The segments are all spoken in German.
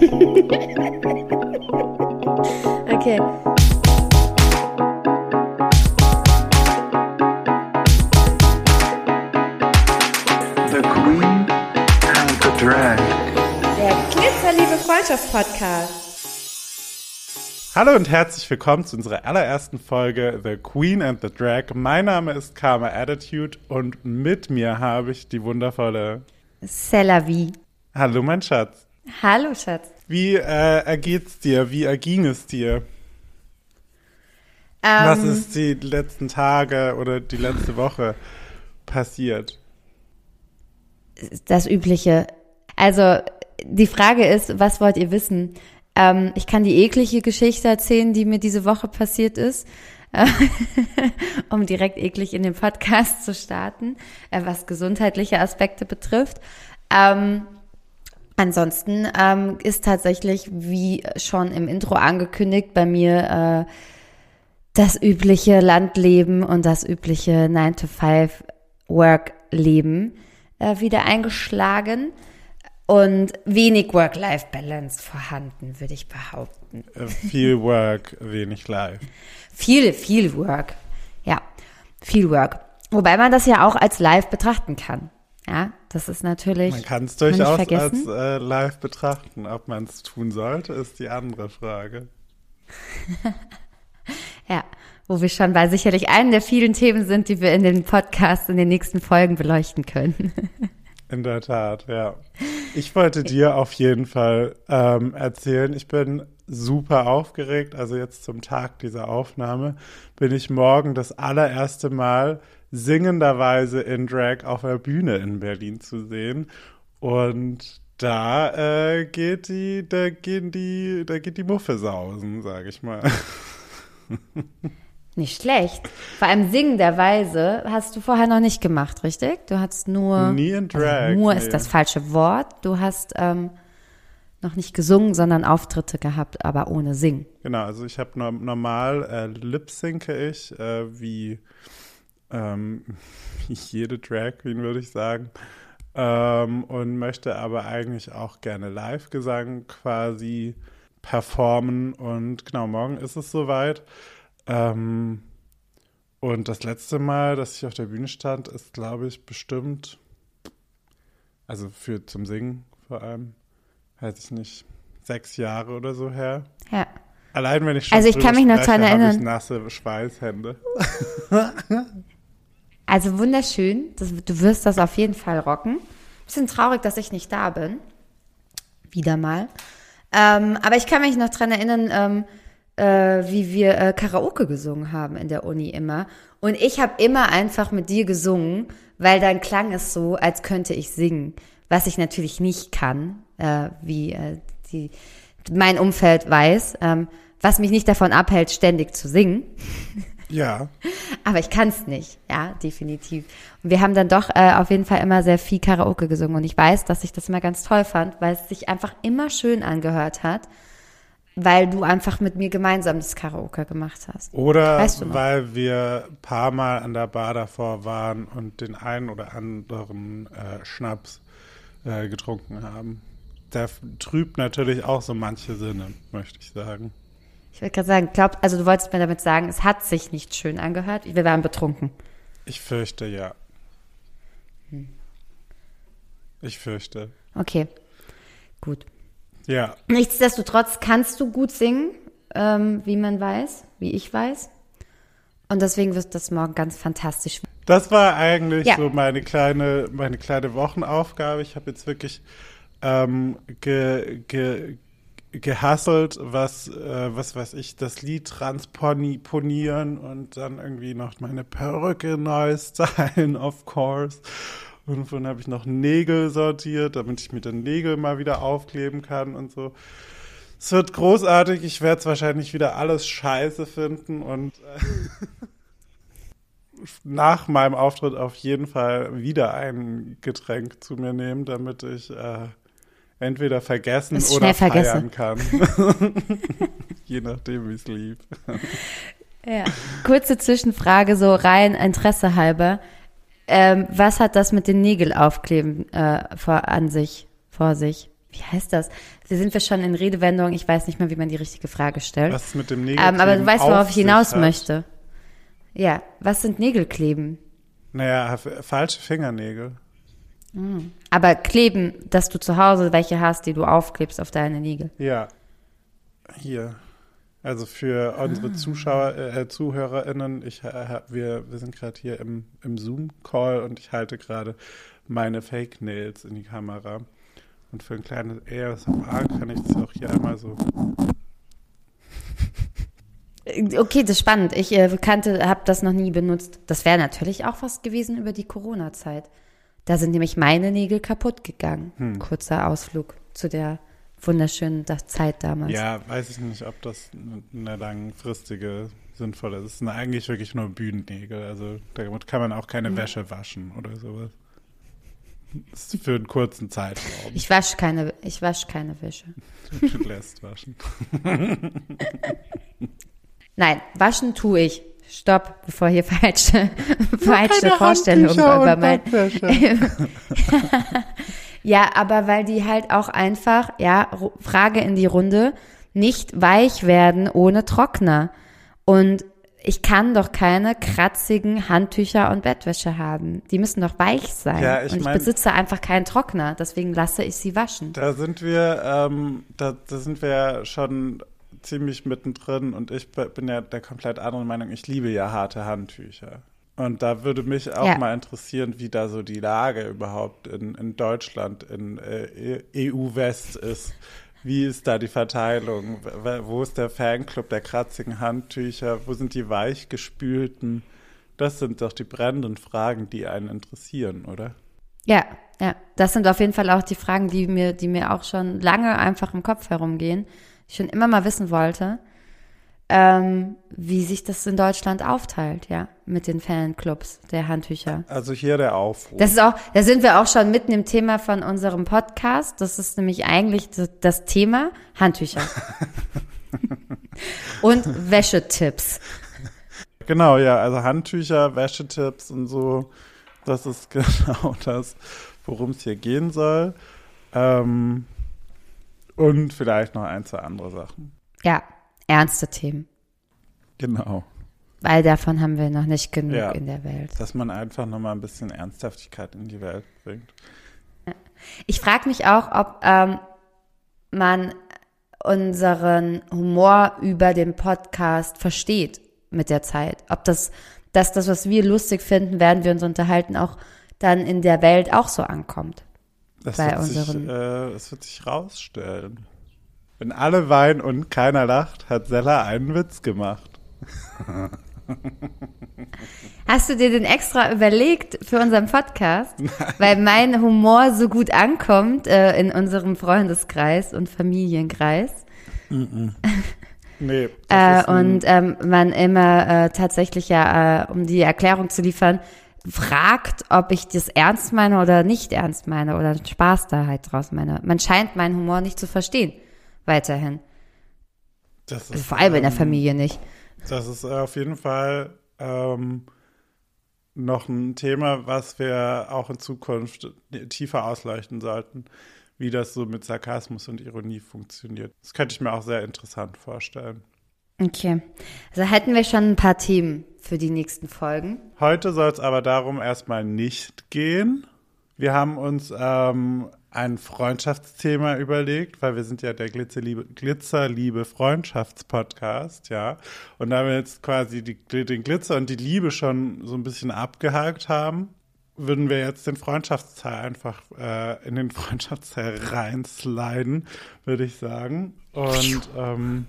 okay. The Queen and the Drag. Der Glitzerliebe Freundschaft-Podcast. Hallo und herzlich willkommen zu unserer allerersten Folge The Queen and the Drag. Mein Name ist Karma Attitude und mit mir habe ich die wundervolle. C'est la vie. Hallo, mein Schatz. Hallo, Schatz. Wie äh, ergeht's dir? Wie erging es dir? Ähm, Was ist die letzten Tage oder die letzte Woche passiert? das Übliche. Also, die Frage ist, was wollt ihr wissen? Ähm, ich kann die eklige Geschichte erzählen, die mir diese Woche passiert ist, äh, um direkt eklig in den Podcast zu starten, äh, was gesundheitliche Aspekte betrifft. Ähm, ansonsten ähm, ist tatsächlich, wie schon im Intro angekündigt, bei mir äh, das übliche Landleben und das übliche 9-to-5-Work-Leben äh, wieder eingeschlagen und wenig Work-Life-Balance vorhanden, würde ich behaupten. Äh, viel Work, wenig Life. Viel, viel Work. Ja, viel Work. Wobei man das ja auch als live betrachten kann. Ja, das ist natürlich. Man kann es durchaus als äh, live betrachten. Ob man es tun sollte, ist die andere Frage. Ja, wo wir schon bei sicherlich einem der vielen Themen sind, die wir in den Podcasts in den nächsten Folgen beleuchten können. In der Tat, ja. Ich wollte dir auf jeden Fall ähm, erzählen, ich bin super aufgeregt. Also jetzt zum Tag dieser Aufnahme bin ich morgen das allererste Mal singenderweise in Drag auf der Bühne in Berlin zu sehen. Und da äh, geht die, da gehen die, da geht die Muffe sausen, sag ich mal. Nicht schlecht. Vor allem singenderweise hast du vorher noch nicht gemacht, richtig? Du hast nur. Nie in Drag, Also nur nee. ist das falsche Wort. Du hast ähm, noch nicht gesungen, sondern Auftritte gehabt, aber ohne Singen. Genau, also ich habe no normal äh, lip-synke ich, äh, wie, ähm, jede Drag Queen, würde ich sagen. Ähm, und möchte aber eigentlich auch gerne Live-Gesang quasi performen. Und genau, morgen ist es soweit. Ähm, und das letzte Mal, dass ich auf der Bühne stand, ist, glaube ich, bestimmt, also für zum Singen vor allem, weiß ich nicht, sechs Jahre oder so her. Ja. Allein wenn ich schon Also ich kann mich noch habe erinnern. Ich nasse Schweißhände. Also wunderschön. Das, du wirst das auf jeden Fall rocken. Bisschen traurig, dass ich nicht da bin. Wieder mal. Ähm, aber ich kann mich noch dran erinnern, ähm, äh, wie wir äh, Karaoke gesungen haben in der Uni immer. Und ich habe immer einfach mit dir gesungen, weil dann klang es so, als könnte ich singen. Was ich natürlich nicht kann, äh, wie äh, die, mein Umfeld weiß, ähm, was mich nicht davon abhält, ständig zu singen. Ja, Aber ich kann es nicht, ja, definitiv. Und wir haben dann doch äh, auf jeden Fall immer sehr viel Karaoke gesungen. Und ich weiß, dass ich das immer ganz toll fand, weil es sich einfach immer schön angehört hat, weil du einfach mit mir gemeinsam das Karaoke gemacht hast. oder Weißt du weil wir ein paar Mal an der Bar davor waren und den einen oder anderen äh, Schnaps äh, getrunken haben. Der f- trübt natürlich auch so manche Sinne, möchte ich sagen. Ich würde gerade sagen, glaub, also du wolltest mir damit sagen, es hat sich nicht schön angehört. Wir waren betrunken. Ich fürchte ja. Hm. Ich fürchte. Okay, gut. Ja, Nichtsdestotrotz kannst du gut singen, ähm, wie man weiß, wie ich weiß. Und deswegen wird das morgen ganz fantastisch. Das war eigentlich Ja. so meine kleine, meine kleine Wochenaufgabe. Ich habe jetzt wirklich ähm, ge, ge, gehasselt, was, äh, was weiß ich, das Lied transponieren und dann irgendwie noch meine Perücke neu stylen, of course. Und dann habe ich noch Nägel sortiert, damit ich mir dann Nägel mal wieder aufkleben kann und so. Es wird großartig. Ich werde es wahrscheinlich wieder alles scheiße finden und äh, nach meinem Auftritt auf jeden Fall wieder ein Getränk zu mir nehmen, damit ich äh, entweder vergessen Es oder schnell vergesse. feiern kann. Je nachdem, wie es lief. Ja. Kurze Zwischenfrage, so rein Interesse halber. Ähm, was hat das mit den Nägel aufkleben äh, vor, an sich, vor sich? wie heißt das? Da sind wir schon in Redewendung. Ich weiß nicht mehr, wie man die richtige Frage stellt. Was mit dem Ähm, Negativen aber du weißt, auf worauf ich hinaus hat. möchte. Ja, was sind Nägelkleben? Naja, falsche Fingernägel. Aber kleben, dass du zu Hause welche hast, die du aufklebst auf deine Nägel. Ja. Hier. Also für unsere Zuschauer, äh, ZuhörerInnen, ich, äh, wir, wir sind gerade hier im, im Zoom-Call und ich halte gerade meine Fake-Nails in die Kamera. Und für ein kleines ASMR kann ich das auch hier einmal so. Äh, Okay, das ist spannend. Ich äh, kannte, habe das noch nie benutzt. Das wäre natürlich auch was gewesen über die Corona-Zeit. Da sind nämlich meine Nägel kaputt gegangen. Hm. Kurzer Ausflug zu der wunderschönen Zeit damals. Ja, weiß ich nicht, ob das eine langfristige sinnvolle ist. Es sind eigentlich wirklich nur Bühnennägel. Also damit kann man auch keine Wäsche waschen oder sowas. Das ist für einen kurzen Zeitraum. Ich wasche keine, ich wasche keine Wäsche. Du lässt waschen. Nein, waschen tue ich. Stopp, bevor hier falsche, falsche Vorstellungen über mein. Ja, aber weil die halt auch einfach, ja, Frage in die Runde, nicht weich werden ohne Trockner. Und ich kann doch keine kratzigen Handtücher und Bettwäsche haben. Die müssen doch weich sein. Ja, ich und ich mein- besitze einfach keinen Trockner, deswegen lasse ich sie waschen. Da sind wir, ähm, da, da sind wir ja schon ziemlich mittendrin und ich bin ja der komplett anderen Meinung. Ich liebe ja harte Handtücher. Und da würde mich auch Ja. mal interessieren, wie da so die Lage überhaupt in, in Deutschland, in äh, EU-West ist. Wie ist da die Verteilung? Wo ist der Fanclub der kratzigen Handtücher? Wo sind die weichgespülten? Das sind doch die brennenden Fragen, die einen interessieren, oder? Ja, ja. Das sind auf jeden Fall auch die Fragen, die mir, die mir auch schon lange einfach im Kopf herumgehen. Ich schon immer mal wissen wollte, ähm, wie sich das in Deutschland aufteilt, ja, mit den Fanclubs der Handtücher. Also hier der Aufruf. Das ist auch, da sind wir auch schon mitten im Thema von unserem Podcast. Das ist nämlich eigentlich das, das Thema Handtücher. Und Wäschetipps. Genau, ja, also Handtücher, Wäschetipps und so, das ist genau das, worum es hier gehen soll. Ähm, und vielleicht noch ein, zwei andere Sachen. Ja, ernste Themen. Genau, Weil davon haben wir noch nicht genug Ja. in der Welt. dass man einfach nochmal ein bisschen Ernsthaftigkeit in die Welt bringt. Ich frage mich auch, ob ähm, man unseren Humor über den Podcast versteht mit der Zeit. Ob das, dass das, was wir lustig finden, während wir uns unterhalten, auch dann in der Welt auch so ankommt. Das Bei wird sich, unseren- äh, es wird sich rausstellen. Wenn alle weinen und keiner lacht, hat Sella einen Witz gemacht. Hast du dir den extra überlegt für unseren Podcast? Weil mein Humor so gut ankommt äh, in unserem Freundeskreis und Familienkreis. Nee, Äh, das und ähm, man immer äh, tatsächlich ja, äh, um die Erklärung zu liefern, fragt, ob ich das ernst meine oder nicht ernst meine oder Spaß da halt draus meine. Man scheint meinen Humor nicht zu verstehen. Weiterhin. das Also ist, vor allem in der ähm, Familie nicht. Das ist auf jeden Fall ähm, noch ein Thema, was wir auch in Zukunft tiefer ausleuchten sollten, wie das so mit Sarkasmus und Ironie funktioniert. Das könnte ich mir auch sehr interessant vorstellen. Okay. Also hätten wir schon ein paar Themen für die nächsten Folgen. Heute soll es aber darum erstmal nicht gehen. Wir haben uns ähm, ein Freundschaftsthema überlegt, weil wir sind ja der Glitzerliebe, Glitzerliebe Freundschaftspodcast, ja. Und da wir jetzt quasi die, den Glitzer und die Liebe schon so ein bisschen abgehakt haben, würden wir jetzt den Freundschaftsteil einfach äh, in den Freundschaftsteil reinsliden, würde ich sagen. Und ähm,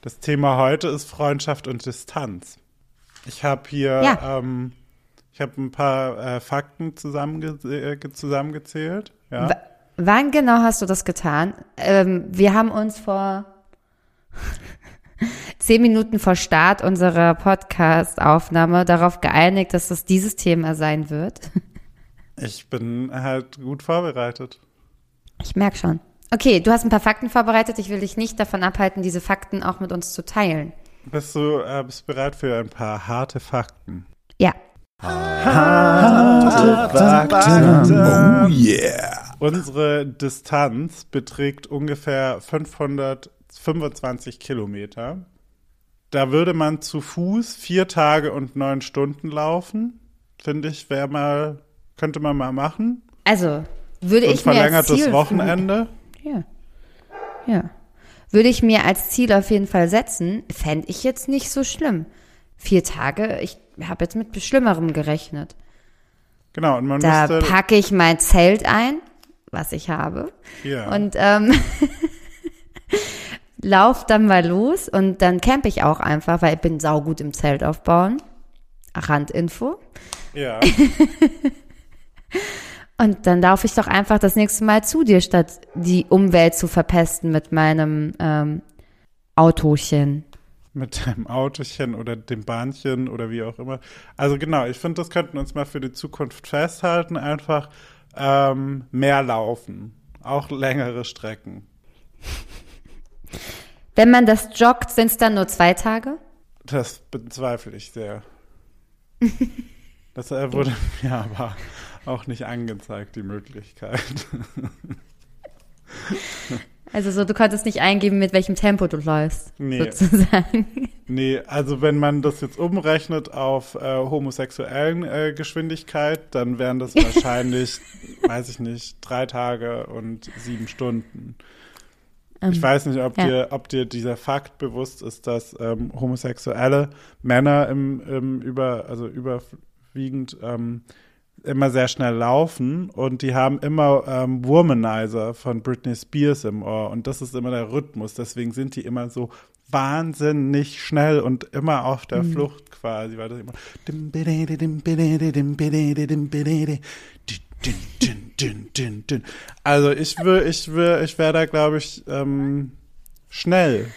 das Thema heute ist Freundschaft und Distanz. Ich habe hier, Ja. ähm, ich habe ein paar äh, Fakten zusammenge äh, ge- zusammengezählt. Ja. Wann genau hast du das getan? Ähm, wir haben uns vor zehn Minuten vor Start unserer Podcast-Aufnahme darauf geeinigt, dass es dieses Thema sein wird. Ich bin halt gut vorbereitet. Ich merke schon. Okay, du hast ein paar Fakten vorbereitet. Ich will dich nicht davon abhalten, diese Fakten auch mit uns zu teilen. Bist du äh, bist bereit für ein paar harte Fakten? Ja. Oh yeah. Unsere Distanz beträgt ungefähr 525 Kilometer. Da würde man zu Fuß vier Tage und neun Stunden laufen. Finde ich, wäre mal, könnte man mal machen. Also, würde Und ich mir als verlängertes Ziel Wochenende. Ja. Ja. Würde ich mir als Ziel auf jeden Fall setzen, fände ich jetzt nicht so schlimm. Vier Tage, ich habe jetzt mit Schlimmerem gerechnet. Genau, und man Da müsste. packe ich mein Zelt ein, was ich habe, Ja. und ähm, lauf dann mal los und dann campe ich auch einfach, weil ich bin saugut im Zelt aufbauen. Randinfo. ja. Und dann laufe ich doch einfach das nächste Mal zu dir, statt die Umwelt zu verpesten mit meinem ähm, Autochen. mit deinem Autochen oder dem Bahnchen oder wie auch immer. Also genau, ich finde, das könnten wir uns mal für die Zukunft festhalten. Einfach ähm, mehr laufen. Auch längere Strecken. Wenn man das joggt, sind es dann nur zwei Tage? Das bezweifle ich sehr. Das äh, wurde mir aber auch nicht angezeigt, die Möglichkeit. Also so, du konntest nicht eingeben, mit welchem Tempo du läufst, Nee. sozusagen. Nee, also wenn man das jetzt umrechnet auf äh, homosexuellen äh, Geschwindigkeit, dann wären das wahrscheinlich, weiß ich nicht, drei Tage und sieben Stunden. Ich weiß nicht, ob, ja. dir, ob dir dieser Fakt bewusst ist, dass ähm, homosexuelle Männer im, im über, also überwiegend ähm, immer sehr schnell laufen und die haben immer ähm, Womanizer von Britney Spears im Ohr und das ist immer der Rhythmus. Deswegen sind die immer so wahnsinnig schnell und immer auf der Flucht quasi, weil das immer. Also ich will, ich will, ich wäre da, glaube ich, ähm, schnell,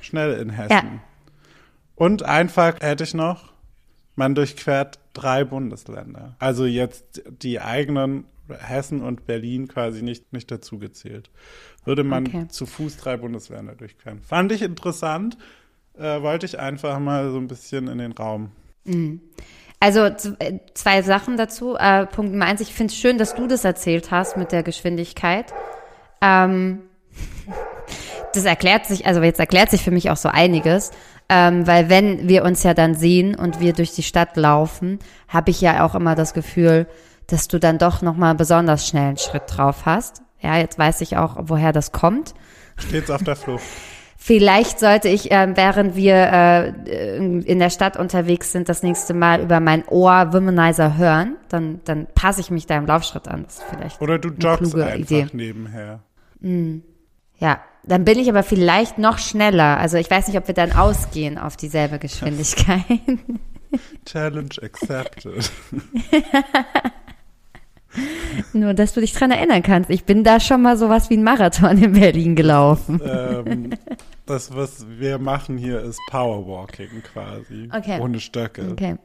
schnell in Hessen. Ja. Und einfach hätte ich noch, man durchquert drei Bundesländer. Also jetzt die eigenen Hessen und Berlin quasi nicht, nicht dazu gezählt. Würde man Okay. zu Fuß drei Bundesländer durchqueren. Fand ich interessant. Äh, wollte ich einfach mal so ein bisschen in den Raum. Also z- äh, zwei Sachen dazu. Äh, Punkt Nummer eins, ich finde es schön, dass du das erzählt hast mit der Geschwindigkeit. Ähm, das erklärt sich, also jetzt erklärt sich für mich auch so einiges, ähm, weil wenn wir uns ja dann sehen und wir durch die Stadt laufen, habe ich ja auch immer das Gefühl, dass du dann doch nochmal besonders schnell einen Schritt drauf hast. Ja, jetzt weiß ich auch, woher das kommt. Stets auf der Flucht. Vielleicht sollte ich, ähm, während wir äh, in der Stadt unterwegs sind, das nächste Mal über mein Ohr Womanizer hören. Dann, dann passe ich mich deinem Laufschritt an. Das ist vielleicht Oder du joggst einfach Idee. nebenher. Ja, dann bin ich aber vielleicht noch schneller. Also ich weiß nicht, ob wir dann ausgehen auf dieselbe Geschwindigkeit. Challenge accepted. Nur, dass du dich dran erinnern kannst. Ich bin da schon mal sowas wie ein Marathon in Berlin gelaufen. ähm, das, was wir machen hier, ist Powerwalking quasi. Okay. Ohne Stöcke. Okay.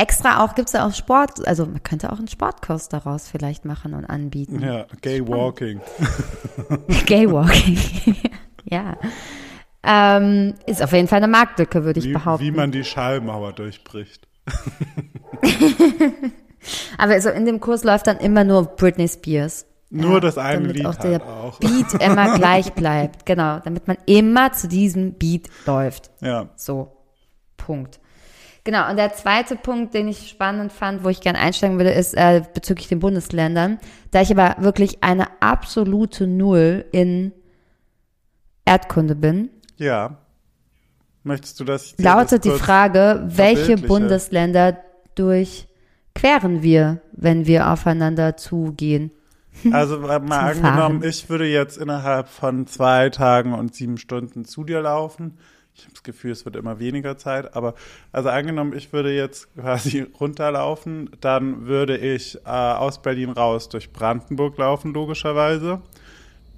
Extra auch, gibt's ja auch Sport, also man könnte auch einen Sportkurs daraus vielleicht machen und anbieten. Ja, Gay Walking. Gaywalking. ja. Ähm, ist auf jeden Fall eine Marktlücke, würde ich Wie, behaupten. wie man die Schallmauer durchbricht. Aber so in dem Kurs läuft dann immer nur Britney Spears. Nur Ja, das eine damit Lied auch halt der auch. Beat immer gleich bleibt. Genau, damit man immer zu diesem Beat läuft. Ja. So, Punkt. Genau, und der zweite Punkt, den ich spannend fand, wo ich gerne einsteigen würde, ist äh, bezüglich den Bundesländern. Da ich aber wirklich eine absolute Null in Erdkunde bin, Ja. Möchtest du das? lautet die das Frage, welche? Bundesländer durchqueren wir, wenn wir aufeinander zugehen? Also mal angenommen, Fahren. ich würde jetzt innerhalb von zwei Tagen und sieben Stunden zu dir laufen. Ich habe das Gefühl, es wird immer weniger Zeit, aber also angenommen, ich würde jetzt quasi runterlaufen, dann würde ich äh, aus Berlin raus durch Brandenburg laufen, logischerweise.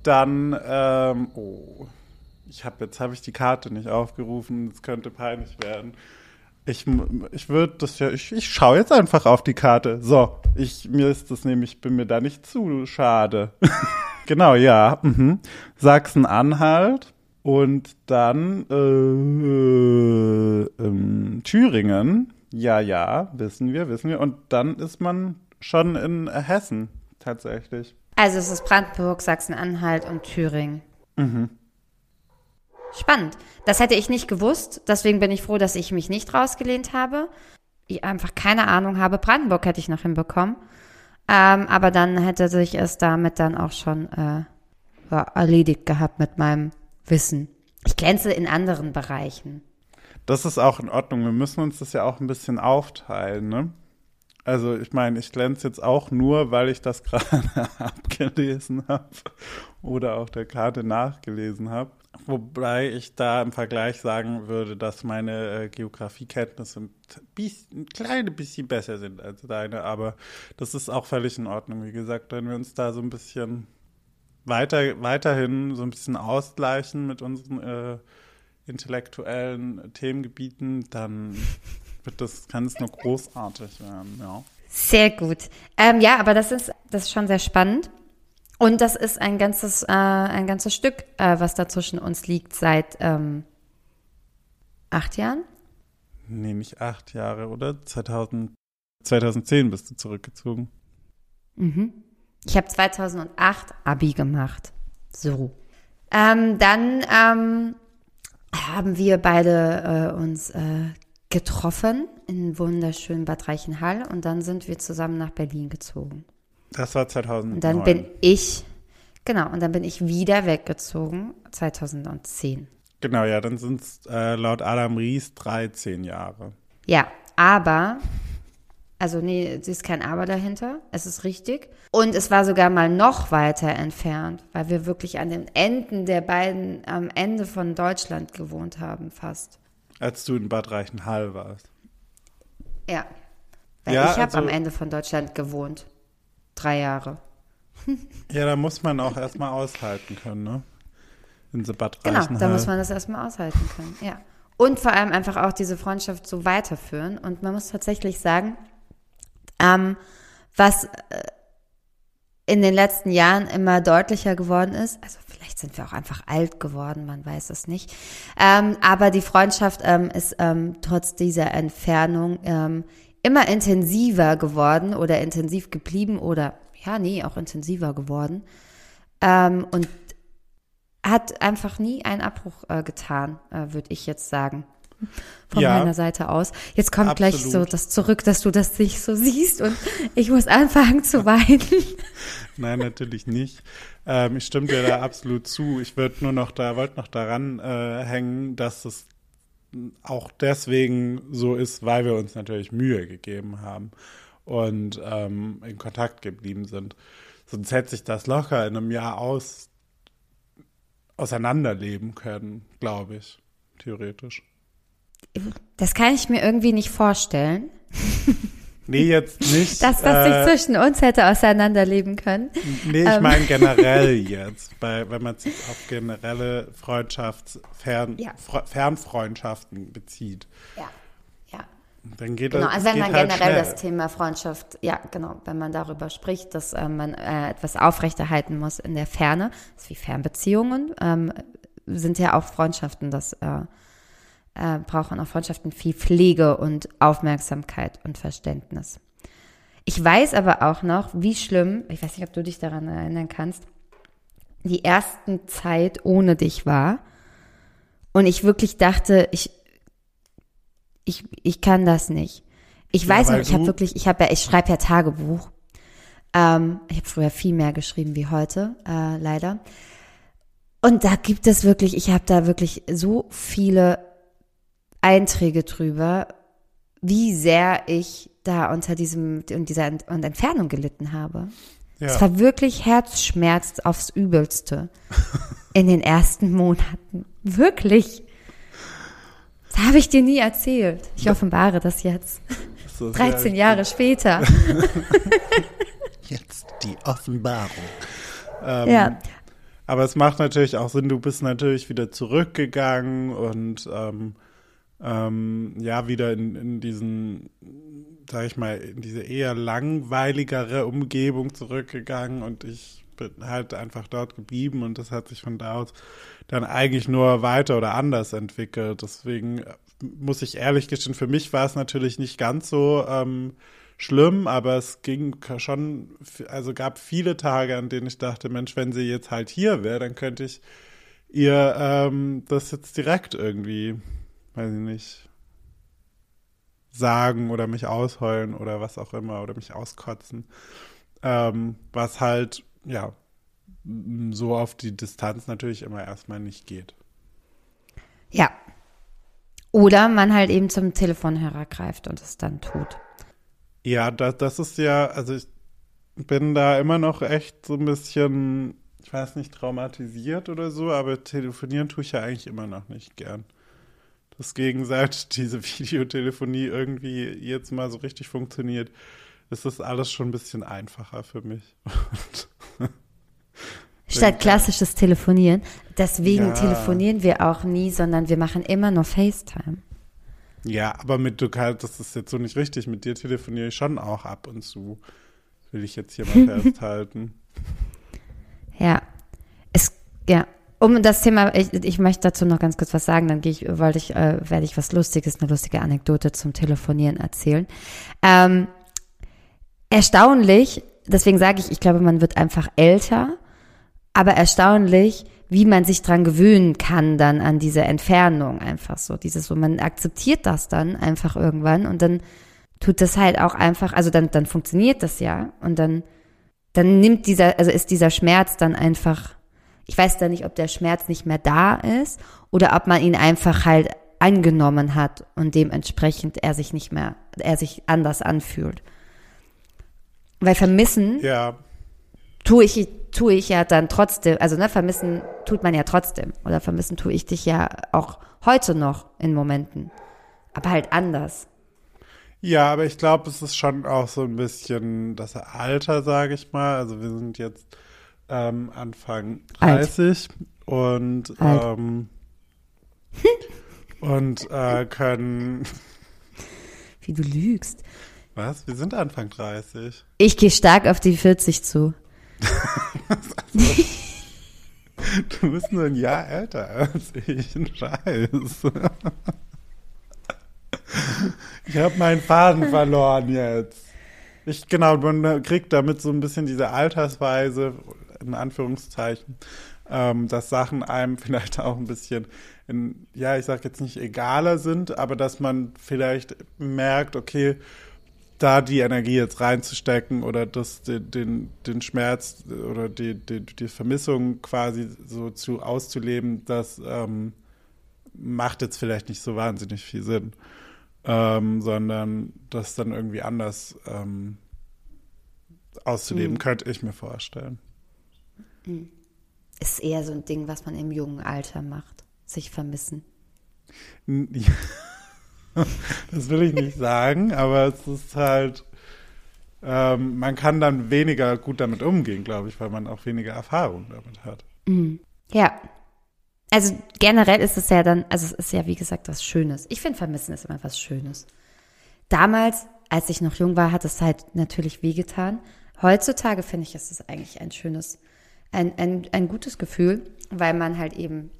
Dann, ähm, oh, ich habe jetzt habe ich die Karte nicht aufgerufen, es könnte peinlich werden. Ich, ich würde das ja, ich, ich schaue jetzt einfach auf die Karte. So, ich, mir ist das nämlich, bin mir da nicht zu schade. genau, ja. Mhm. Sachsen-Anhalt und dann äh, ähm, Thüringen. Ja, ja, wissen wir, wissen wir. Und dann ist man schon in Hessen tatsächlich. Also es ist Brandenburg, Sachsen-Anhalt und Thüringen. Spannend. Das hätte ich nicht gewusst. Deswegen bin ich froh, dass ich mich nicht rausgelehnt habe. Ich einfach keine Ahnung habe. Brandenburg hätte ich noch hinbekommen. Ähm, aber dann hätte sich es damit dann auch schon äh, erledigt gehabt mit meinem Wissen. Ich glänze in anderen Bereichen. Das ist auch in Ordnung. Wir müssen uns das ja auch ein bisschen aufteilen, ne? Also ich meine, ich glänze jetzt auch nur, weil ich das gerade abgelesen habe oder auf der Karte nachgelesen habe. Wobei ich da im Vergleich sagen würde, dass meine äh, Geografiekenntnisse ein, ein kleines bisschen besser sind als deine. Aber das ist auch völlig in Ordnung. Wie gesagt, wenn wir uns da so ein bisschen weiter, weiterhin so ein bisschen ausgleichen mit unseren äh, intellektuellen Themengebieten, dann wird das, kann es nur großartig werden, ja. Sehr gut. Ähm, ja, aber das ist, das ist schon sehr spannend. Und das ist ein ganzes, äh, ein ganzes Stück, äh, was da zwischen uns liegt seit ähm, acht Jahren. Nee, nicht acht Jahre, oder? 2000, 2010 bist du zurückgezogen. Ich habe 2008 Abi gemacht. So. Ähm, dann ähm, haben wir beide äh, uns äh, getroffen in wunderschönen Bad Reichenhall und dann sind wir zusammen nach Berlin gezogen. Das war 2009. Und dann bin ich, genau, und dann bin ich wieder weggezogen 2010. Genau, ja, dann sind es äh, laut Adam Ries 13 Jahre. Ja, aber, also nee, es ist kein Aber dahinter, es ist richtig. Und es war sogar mal noch weiter entfernt, weil wir wirklich an den Enden der beiden, am Ende von Deutschland gewohnt haben, fast. Als du in Bad Reichenhall warst. Ja. Weil Ja, ich habe also- am Ende von Deutschland gewohnt. Drei Jahre. Ja, da muss man auch erstmal aushalten können, ne? In so Bad Genau, Reichenhall. da muss man das erstmal aushalten können, ja. Und vor allem einfach auch diese Freundschaft so weiterführen. Und man muss tatsächlich sagen, ähm, was äh, in den letzten Jahren immer deutlicher geworden ist, also vielleicht sind wir auch einfach alt geworden, man weiß es nicht, ähm, aber die Freundschaft ähm, ist ähm, trotz dieser Entfernung ähm, immer intensiver geworden oder intensiv geblieben oder ja, nee, auch intensiver geworden. Ähm, und hat einfach nie einen Abbruch äh, getan, äh, würde ich jetzt sagen. Von Ja. meiner Seite aus. Jetzt kommt gleich so Absolut. das zurück, dass du das nicht so siehst und ich muss anfangen zu weinen. Nein, natürlich nicht. Ähm, ich stimme dir da absolut zu. Ich würde nur noch da, wollte noch daran äh, hängen, dass es auch deswegen so ist, weil wir uns natürlich Mühe gegeben haben und ähm, in Kontakt geblieben sind. Sonst hätte sich das locker in einem Jahr aus auseinanderleben können, glaube ich, theoretisch. Das kann ich mir irgendwie nicht vorstellen, Nee, jetzt nicht. dass das äh, sich zwischen uns hätte auseinanderleben können. Nee, ich Ähm. meine generell jetzt, bei, wenn man sich auf generelle Freundschafts-, Fern, Ja. Fre- Fernfreundschaften bezieht. Ja, ja. Dann geht Genau, das, also wenn man halt generell schnell. das Thema Freundschaft, ja, genau, wenn man darüber spricht, dass äh, man äh, etwas aufrechterhalten muss in der Ferne, das ist wie Fernbeziehungen, ähm, sind ja auch Freundschaften, das äh, brauchen auch Freundschaften viel Pflege und Aufmerksamkeit und Verständnis. Ich weiß aber auch noch, wie schlimm, ich weiß nicht, ob du dich daran erinnern kannst, die ersten Zeit ohne dich war. Und ich wirklich dachte, ich, ich, ich kann das nicht. Ich weiß weil noch, ich habe wirklich, ich habe ja, ich schreibe ja Tagebuch. Ähm, ich habe früher viel mehr geschrieben wie heute, äh, leider. Und da gibt es wirklich, ich habe da wirklich so viele Einträge drüber, wie sehr ich da unter diesem und dieser Ent und Entfernung gelitten habe. Es Ja. war wirklich Herzschmerz aufs Übelste in den ersten Monaten. Wirklich. Das habe ich dir nie erzählt. Ich offenbare das jetzt. Ist 13 ja Jahre später. Jetzt die Offenbarung. ja. Aber es macht natürlich auch Sinn, du bist natürlich wieder zurückgegangen und ähm, ähm, ja, wieder in, in diesen, sag ich mal, in diese eher langweiligere Umgebung zurückgegangen und ich bin halt einfach dort geblieben und das hat sich von da aus dann eigentlich nur weiter oder anders entwickelt. Deswegen äh, muss ich ehrlich gestehen, für mich war es natürlich nicht ganz so ähm, schlimm, aber es ging schon, also gab viele Tage, an denen ich dachte, Mensch, wenn sie jetzt halt hier wäre, dann könnte ich ihr ähm, das jetzt direkt irgendwie, weiß ich nicht, sagen oder mich ausheulen oder was auch immer oder mich auskotzen. Ähm, was halt, ja, so auf die Distanz natürlich immer erstmal nicht geht. Ja. Oder man halt eben zum Telefonhörer greift und es dann tut. Ja, das, das ist ja, also ich bin da immer noch echt so ein bisschen, ich weiß nicht, traumatisiert oder so, aber telefonieren tue ich ja eigentlich immer noch nicht gern. Deswegen, seit diese Videotelefonie irgendwie jetzt mal so richtig funktioniert, ist das alles schon ein bisschen einfacher für mich. Statt klassisches Telefonieren. Deswegen Ja. telefonieren wir auch nie, sondern wir machen immer nur FaceTime. Ja, aber mit du kannst, das ist jetzt so nicht richtig. Mit dir telefoniere ich schon auch ab und zu. Will ich jetzt hier mal festhalten. Ja. Es, ja. Um das Thema, ich, ich möchte dazu noch ganz kurz was sagen, dann gehe ich, wollte ich, äh, werde ich was Lustiges, eine lustige Anekdote zum Telefonieren erzählen. Ähm, erstaunlich, deswegen sage ich, ich glaube, man wird einfach älter, aber erstaunlich, wie man sich dran gewöhnen kann dann an diese Entfernung einfach so. Dieses, so man akzeptiert das dann einfach irgendwann und dann tut das halt auch einfach, also dann, dann funktioniert das ja und dann, dann nimmt dieser, also ist dieser Schmerz dann einfach, ich weiß da nicht, ob der Schmerz nicht mehr da ist oder ob man ihn einfach halt angenommen hat und dementsprechend er sich nicht mehr, er sich anders anfühlt. Weil vermissen Ja, tue ich, tue ich ja dann trotzdem, also ne, vermissen tut man ja trotzdem. Oder vermissen tue ich dich ja auch heute noch in Momenten. Aber halt anders. Ja, aber ich glaube, es ist schon auch so ein bisschen das Alter, sage ich mal. Also wir sind jetzt ähm, Anfang Alt. 30 und Alt. ähm, und äh, können Wie du lügst. was? Wir sind Anfang 30. Ich gehe stark auf die 40 zu. Du bist nur ein Jahr älter als ich. Ein Scheiß. Ich habe meinen Faden verloren jetzt. Ich, genau, man kriegt damit so ein bisschen diese Altersweise, in Anführungszeichen, ähm, dass Sachen einem vielleicht auch ein bisschen, in, ja, ich sag jetzt nicht egaler sind, aber dass man vielleicht merkt, okay, da die Energie jetzt reinzustecken oder das, den, den, den Schmerz oder die, die, die Vermissung quasi so zu auszuleben, das ähm, macht jetzt vielleicht nicht so wahnsinnig viel Sinn, ähm, sondern das dann irgendwie anders ähm, auszuleben, könnte ich mir vorstellen. Ist eher so ein Ding, was man im jungen Alter macht. Sich vermissen. Das will ich nicht sagen, aber es ist halt, ähm, man kann dann weniger gut damit umgehen, glaube ich, weil man auch weniger Erfahrung damit hat. Ja. Also generell ist es ja dann, also es ist ja wie gesagt was Schönes. Ich finde Vermissen ist immer was Schönes. Damals, als ich noch jung war, hat es halt natürlich wehgetan. Heutzutage finde ich, ist es eigentlich ein schönes, ein, ein, ein gutes Gefühl, weil man halt eben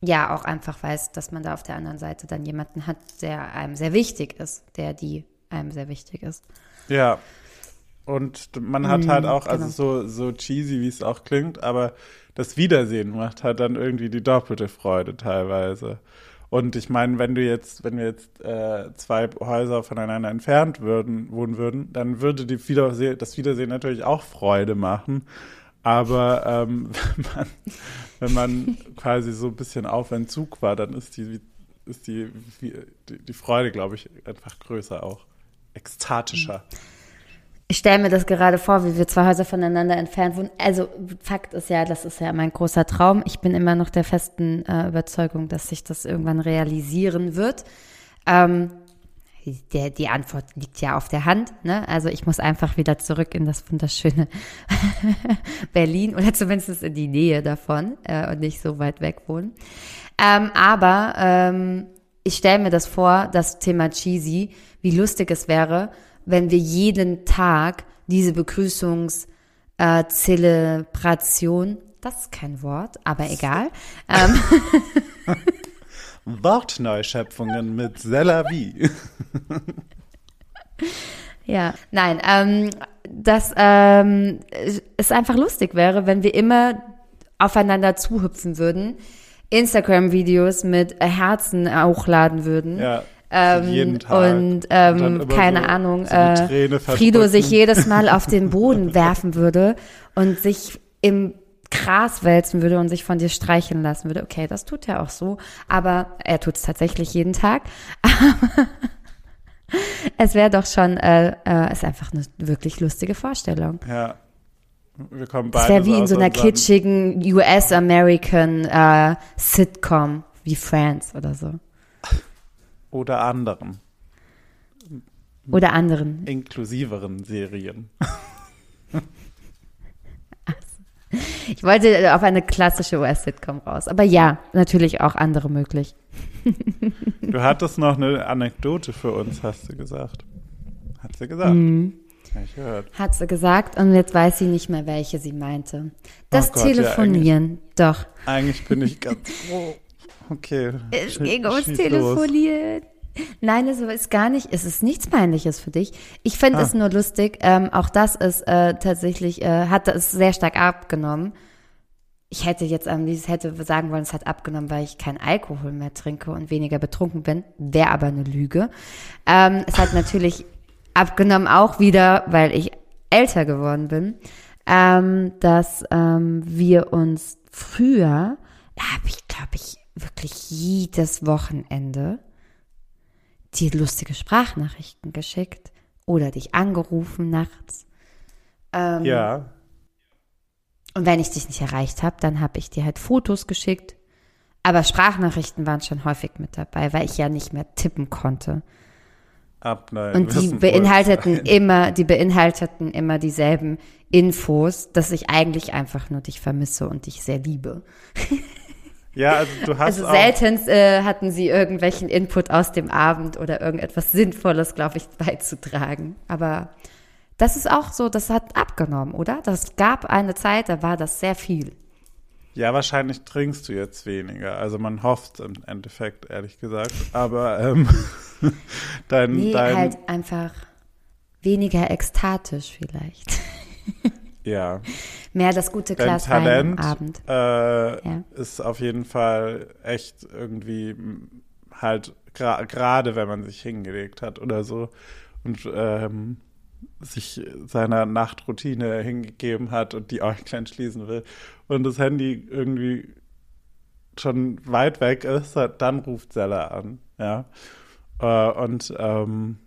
ja auch einfach weiß, dass man da auf der anderen Seite dann jemanden hat, der einem sehr wichtig ist, der die einem sehr wichtig ist. Ja. Und man hat halt auch, also genau. so, so cheesy, wie es auch klingt, aber das Wiedersehen macht halt dann irgendwie die doppelte Freude teilweise. Und ich meine, wenn du jetzt, wenn wir jetzt äh, zwei Häuser voneinander entfernt würden, wohnen würden, dann würde die Wiedersehen, das Wiedersehen natürlich auch Freude machen. Aber ähm, wenn, man, wenn man quasi so ein bisschen auf Entzug war, dann ist die, ist die, die, die Freude, glaube ich, einfach größer auch. Ekstatischer. Ich stelle mir das gerade vor, wie wir zwei Häuser voneinander entfernt wohnen. Also Fakt ist ja, das ist ja mein großer Traum. Ich bin immer noch der festen äh, Überzeugung, dass sich das irgendwann realisieren wird. Ähm, der, die Antwort liegt ja auf der Hand. Ne? Also ich muss einfach wieder zurück in das wunderschöne Berlin oder zumindest in die Nähe davon äh, und nicht so weit weg wohnen. Ähm, aber ähm, ich stelle mir das vor, das Thema Cheesy, wie lustig es wäre, wenn wir jeden Tag diese Begrüßungs- äh, das ist kein Wort, aber egal. Ähm, Wortneuschöpfungen mit Selavi. Ja, nein, ähm, dass ähm, es einfach lustig wäre, wenn wir immer aufeinander zuhüpfen würden, Instagram-Videos mit Herzen hochladen würden. Ja. Ähm, jeden Tag. Und Und ähm, immer keine so- Ahnung, so äh, Frido sich jedes Mal auf den Boden werfen würde und sich im Gras wälzen würde und sich von dir streicheln lassen würde. Okay, das tut er auch so, aber er tut es tatsächlich jeden Tag. es wäre doch schon, äh, äh, ist einfach eine wirklich lustige Vorstellung. Ja. Wir kommen Es beide wäre wie in so einer kitschigen US-American äh, Sitcom wie Friends oder so. Oder anderen, Oder anderen. inklusiveren Serien. Ich wollte auf eine klassische US-Sitcom raus. Aber ja, natürlich auch andere möglich. Du hattest noch eine Anekdote für uns, hast du gesagt. Hat sie gesagt. Mhm. Hab ich gehört. Hat sie gesagt und jetzt weiß sie nicht mehr, welche sie meinte. Das Oh Gott, ja, Telefonieren, doch. Eigentlich bin ich ganz froh. Okay. Es ging ums schieß los. Nein, es ist gar nicht, es ist nichts Peinliches für dich. Ich finde Ah. es nur lustig. Ähm, auch das ist äh, tatsächlich, äh, hat es sehr stark abgenommen. Ich hätte jetzt am liebsten hätte sagen wollen, es hat abgenommen, weil ich kein Alkohol mehr trinke und weniger betrunken bin. Wäre aber eine Lüge. Ähm, es hat natürlich abgenommen auch wieder, weil ich älter geworden bin, ähm, dass ähm, wir uns früher, da habe ich, glaube ich, wirklich jedes Wochenende dir lustige Sprachnachrichten geschickt oder dich angerufen nachts. Ähm, Ja. Und wenn ich dich nicht erreicht habe, dann habe ich dir halt Fotos geschickt. Aber Sprachnachrichten waren schon häufig mit dabei, weil ich ja nicht mehr tippen konnte. Ab nein, Und die beinhalteten wohl. immer, die beinhalteten immer dieselben Infos, dass ich eigentlich einfach nur dich vermisse und dich sehr liebe. Ja, also du hast Also selten äh, hatten sie irgendwelchen Input aus dem Abend oder irgendetwas Sinnvolles, glaube ich, beizutragen. Aber das ist auch so, das hat abgenommen, oder? Das gab eine Zeit, da war das sehr viel. Ja, wahrscheinlich trinkst du jetzt weniger. Also man hofft im Endeffekt, ehrlich gesagt. Aber ähm, dein, Nee, dein halt einfach weniger ekstatisch vielleicht. ja, Mehr das gute dein Glas Wein am Talent Abend. äh, Ja. ist auf jeden Fall echt irgendwie halt gra- gerade, wenn man sich hingelegt hat oder so und ähm, sich seiner Nachtroutine hingegeben hat und die Äuglein schließen will und das Handy irgendwie schon weit weg ist, dann ruft Sella an, ja. Äh, und ähm,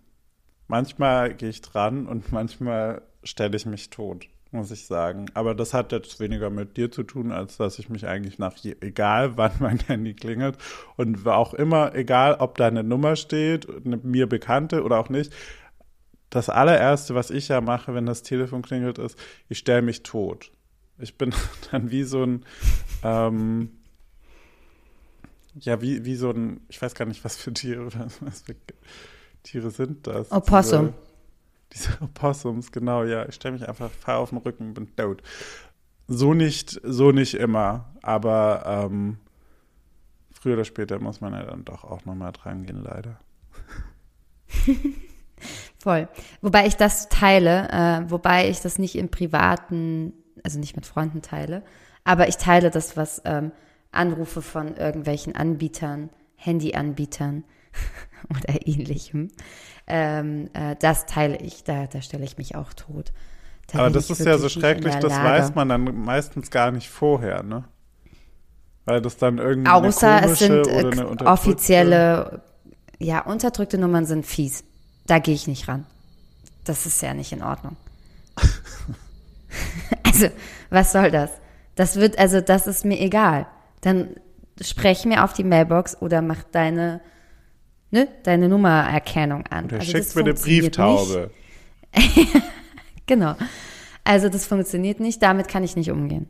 manchmal gehe ich dran und manchmal stelle ich mich tot, muss ich sagen. Aber das hat jetzt weniger mit dir zu tun, als dass ich mich eigentlich nach, je, egal wann mein Handy klingelt und auch immer, egal ob da eine Nummer steht, eine mir bekannte oder auch nicht, das allererste, was ich ja mache, wenn das Telefon klingelt, ist, ich stelle mich tot. Ich bin dann wie so ein, ähm, ja, wie, wie so ein, ich weiß gar nicht, was für Tiere, was, für Tiere sind das? Opossum. Diese, diese Opossums, genau, ja. Ich stelle mich einfach, fahre auf den Rücken, bin tot. So nicht, so nicht immer, aber ähm, früher oder später muss man ja dann doch auch nochmal dran gehen, leider. Voll. Wobei ich das teile, äh, wobei ich das nicht im privaten, also nicht mit Freunden teile, aber ich teile das, was ähm, Anrufe von irgendwelchen Anbietern, Handyanbietern oder ähnlichem, ähm, äh, das teile ich, da, da stelle ich mich auch tot. Da Aber das ist ja so schrecklich, das Lage. weiß man dann meistens gar nicht vorher, ne? Weil das dann irgendwie Außer eine es sind äh, eine unterdrückte- offizielle, ja, unterdrückte Nummern sind fies. Da gehe ich nicht ran. Das ist ja nicht in Ordnung. also, was soll das? Das wird, also, das ist mir egal. Dann sprech mir auf die Mailbox oder mach deine, ne, deine Nummererkennung an. Der also, schickt mir eine Brieftaube. Genau. Also, das funktioniert nicht. Damit kann ich nicht umgehen.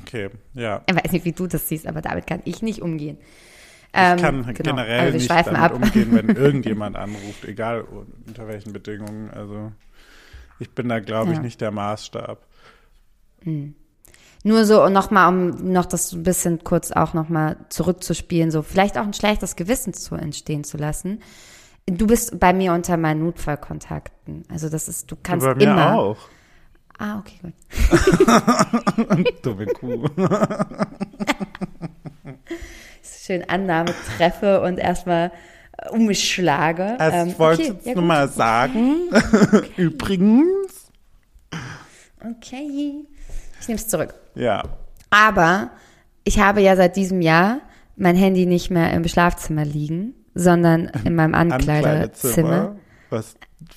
Okay, ja. Ich weiß nicht, wie du das siehst, aber damit kann ich nicht umgehen. Ich Ähm, kann genau. generell Also nicht damit ab. umgehen, wenn irgendjemand anruft, egal unter welchen Bedingungen. Also ich bin da, glaube ich, Ja. nicht der Maßstab. Nur so nochmal, um noch das ein bisschen kurz auch nochmal zurückzuspielen, so vielleicht auch ein schlechtes Gewissen zu entstehen zu lassen. Du bist bei mir unter meinen Notfallkontakten. Also das ist, du kannst Bei mir immer. auch. Ah, okay, gut. Dumme Kuh. Schön Annahme treffe und erstmal äh, umschlage. Also Ähm, ich wollte okay, jetzt ja, nur mal sagen, übrigens, Okay. Ich nehme es zurück. Ja, Aber ich habe ja seit diesem Jahr mein Handy nicht mehr im Schlafzimmer liegen, sondern in meinem Ankleidezimmer. Was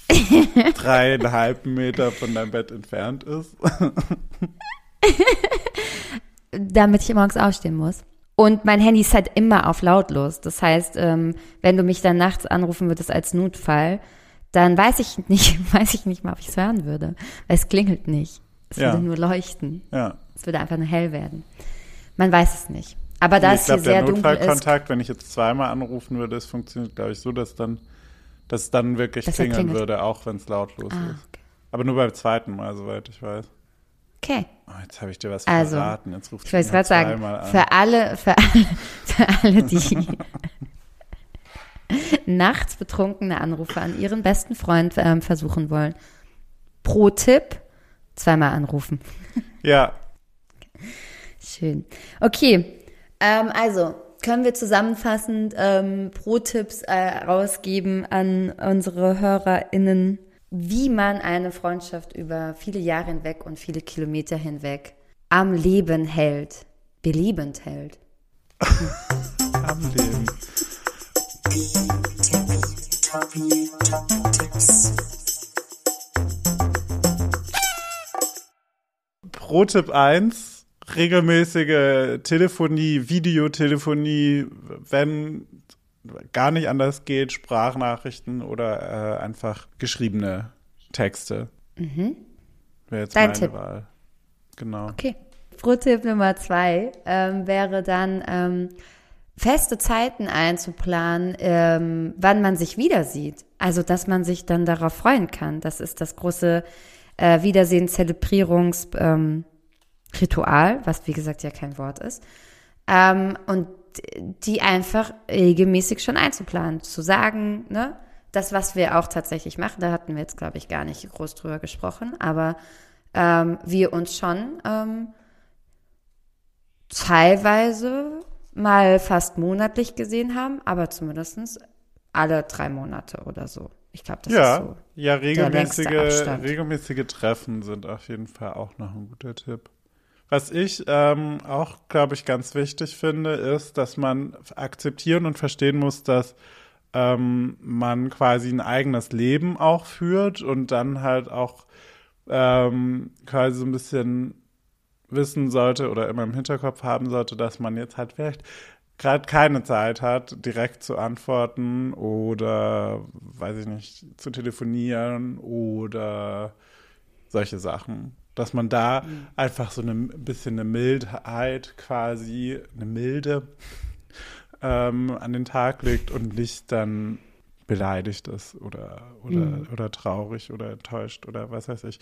dreieinhalb Meter von deinem Bett entfernt ist. damit ich morgens aufstehen muss. Und mein Handy ist halt immer auf lautlos. Das heißt, ähm, wenn du mich dann nachts anrufen würdest als Notfall, dann weiß ich nicht, weiß ich nicht mal, ob ich es hören würde. Weil es klingelt nicht. Es Ja. würde nur leuchten. Ja. Es würde einfach nur hell werden. Man weiß es nicht. Aber da es ich hier glaube, der sehr dunkel ist, Notfallkontakt, wenn ich jetzt zweimal anrufen würde, es funktioniert, glaube ich, so, dass dann, dass es dann wirklich Dass klingeln würde, auch wenn es lautlos Ah, ist. Aber nur beim zweiten Mal, soweit ich weiß. okay. Oh, jetzt habe ich dir was Also, verraten. Jetzt ruft Ich wollte gerade sagen, zweimal an. für alle, für alle, für alle, die nachts betrunkene Anrufe an ihren besten Freund ähm, versuchen wollen. Pro Tipp, zweimal anrufen. Ja, Schön. Okay, ähm, also können wir zusammenfassend ähm, Pro-Tipps äh, rausgeben an unsere HörerInnen, wie man eine Freundschaft über viele Jahre hinweg und viele Kilometer hinweg am Leben hält, belebend hält. am Leben. Pro-Tipp 1, regelmäßige Telefonie, Videotelefonie, wenn gar nicht anders geht, Sprachnachrichten oder äh, einfach geschriebene Texte. Wäre jetzt Mhm. Dein meine Tipp. Wahl. Genau. Okay. Pro-Tipp Nummer zwei ähm, wäre dann, ähm, feste Zeiten einzuplanen, ähm, wann man sich wieder sieht. Also, dass man sich dann darauf freuen kann. Das ist das große äh, Wiedersehen-Zelebrierungs- ähm, Ritual, was wie gesagt ja kein Wort ist. Ähm, und die einfach regelmäßig schon einzuplanen, zu sagen, ne, das, was wir auch tatsächlich machen, da hatten wir jetzt, glaube ich, gar nicht groß drüber gesprochen, aber ähm, wir uns schon ähm, teilweise mal fast monatlich gesehen haben, aber zumindest alle drei Monate oder so. Ich glaube, das ist Ja, so. ja regelmäßige, regelmäßige Treffen sind auf jeden Fall auch noch ein guter Tipp. Was ich ähm, auch, glaube ich, ganz wichtig finde, ist, dass man akzeptieren und verstehen muss, dass ähm, man quasi ein eigenes Leben auch führt und dann halt auch ähm, quasi so ein bisschen wissen sollte oder immer im Hinterkopf haben sollte, dass man jetzt halt vielleicht gerade keine Zeit hat, direkt zu antworten oder, weiß ich nicht, zu telefonieren oder solche Sachen. Dass man da einfach so ein bisschen eine Mildheit quasi, eine Milde ähm, an den Tag legt und nicht dann beleidigt ist oder, oder, oder traurig oder enttäuscht oder was weiß ich.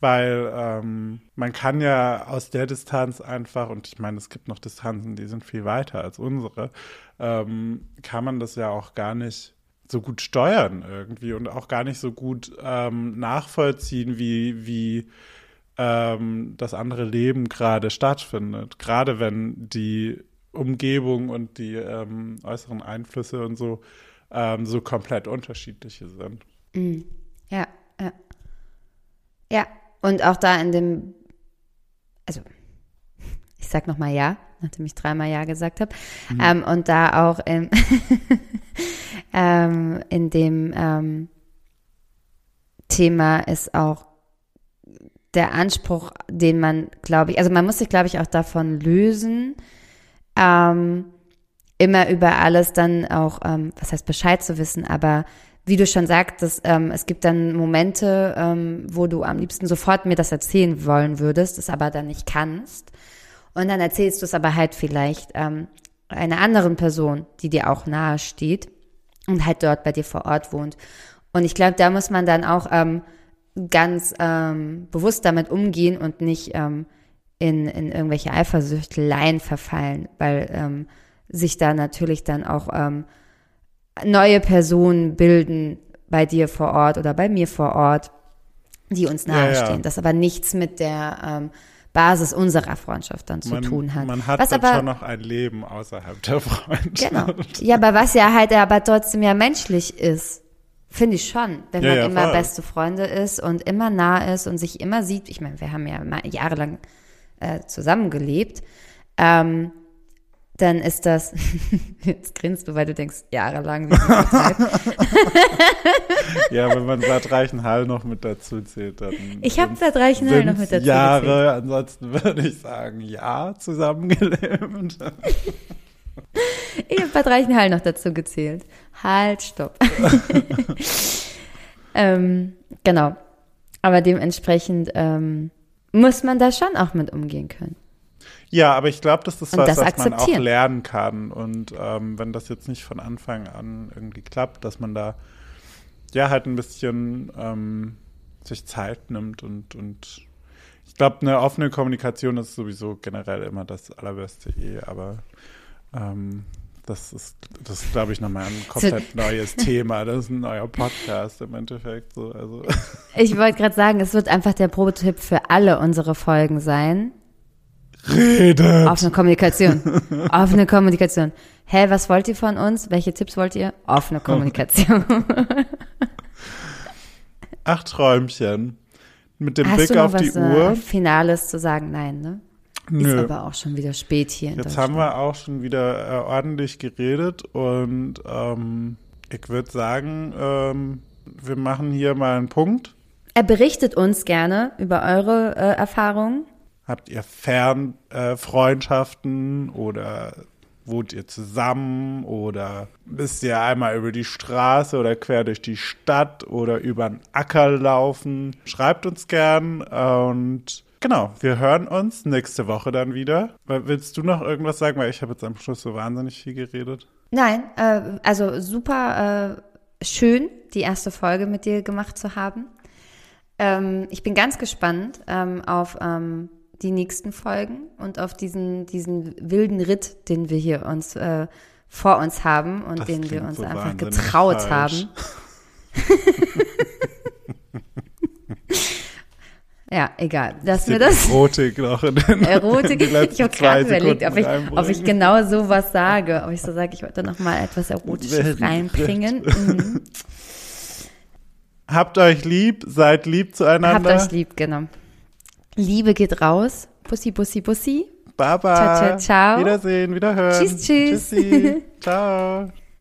Weil ähm, man kann ja aus der Distanz einfach, und ich meine, es gibt noch Distanzen, die sind viel weiter als unsere, ähm, kann man das ja auch gar nicht so gut steuern irgendwie und auch gar nicht so gut ähm, nachvollziehen, wie, wie ähm, das andere Leben gerade stattfindet. Gerade wenn die Umgebung und die ähm, äußeren Einflüsse und so ähm, so komplett unterschiedliche sind. Ja, ja. Ja, und auch da in dem, also ich sag nochmal ja, nachdem ich dreimal ja gesagt habe, ähm, und da auch im, ähm, in dem ähm, Thema ist auch der Anspruch, den man, glaube ich, also man muss sich, glaube ich, auch davon lösen, ähm, immer über alles dann auch, ähm, was heißt Bescheid zu wissen, aber wie du schon sagtest, ähm, es gibt dann Momente, ähm, wo du am liebsten sofort mir das erzählen wollen würdest, es aber dann nicht kannst. Und dann erzählst du es aber halt vielleicht ähm, einer anderen Person, die dir auch nahe steht und halt dort bei dir vor Ort wohnt. Und ich glaube, da muss man dann auch ähm, ganz ähm, bewusst damit umgehen und nicht ähm, in, in irgendwelche Eifersüchteleien verfallen, weil ähm, sich da natürlich dann auch ähm, neue Personen bilden bei dir vor Ort oder bei mir vor Ort, die uns Ja, ja. nahestehen. Das aber nichts mit der ähm, Basis unserer Freundschaft dann zu man, tun hat. man hat was aber schon noch ein Leben außerhalb der Freundschaft. Genau. Ja, aber was ja halt aber trotzdem ja menschlich ist. Finde ich schon. Wenn Ja, man ja, immer voll. beste Freunde ist und immer nah ist und sich immer sieht. Ich meine, wir haben ja jahrelang äh, zusammengelebt. Ähm, dann ist das, jetzt grinst du, weil du denkst, jahrelang. Ja, wenn man Bad Reichenhall noch mit dazu zählt, dann. Ich habe Bad Reichenhall noch mit dazu Jahre, gezählt. ansonsten würde ich sagen, ja, zusammengelebt. Ich habe Bad Reichenhall noch dazu gezählt. Halt, stopp. ähm, genau. Aber dementsprechend ähm, muss man da schon auch mit umgehen können. Ja, aber ich glaube, das ist Und was, das was man auch lernen kann. Und ähm, wenn das jetzt nicht von Anfang an irgendwie klappt, dass man da ja halt ein bisschen ähm, sich Zeit nimmt und, und ich glaube, eine offene Kommunikation ist sowieso generell immer das allerbeste eh, aber ähm, das ist, das ist, glaube ich, nochmal ein komplett neues Thema. Das ist ein neuer Podcast im Endeffekt. So, also. Ich wollte gerade sagen, es wird einfach der Prototyp für alle unsere Folgen sein. Redet! Offene Kommunikation. Offene Kommunikation. Hä, was wollt ihr von uns? Welche Tipps wollt ihr? Offene Kommunikation. Ach, Träumchen. Mit dem Hast Blick auf die äh, Uhr. Finales zu sagen? Nein, ne? Ist Nö. aber auch schon wieder spät hier in Jetzt haben wir auch schon wieder äh, ordentlich geredet und ähm, ich würde sagen, ähm, wir machen hier mal einen Punkt. Er berichtet uns gerne über eure äh, Erfahrungen. Habt ihr Fernfreundschaften äh, oder wohnt ihr zusammen oder müsst ihr einmal über die Straße oder quer durch die Stadt oder über den Acker laufen? Schreibt uns gern und genau, wir hören uns nächste Woche dann wieder. Willst du noch irgendwas sagen? Weil ich habe jetzt am Schluss so wahnsinnig viel geredet. Nein, äh, also super äh, schön, die erste Folge mit dir gemacht zu haben. Ähm, ich bin ganz gespannt ähm, auf ähm, die nächsten Folgen und auf diesen, diesen wilden Ritt, den wir hier uns äh, vor uns haben und Das den wir uns so einfach getraut falsch. haben. ja, egal. Lass mir das. Erotik noch in den Erotik. die Ich habe gerade überlegt, ob ich, ob ich genau so was sage. Ob ich so sage, ich wollte noch mal etwas Erotisches reinbringen. Mhm. Habt euch lieb, seid lieb zueinander. Habt euch lieb, genau. Liebe geht raus. Bussi, bussi, bussi. Baba. Ciao, ciao, ciao. Wiedersehen, wiederhören. Tschüss, tschüss. Tschüssi. ciao.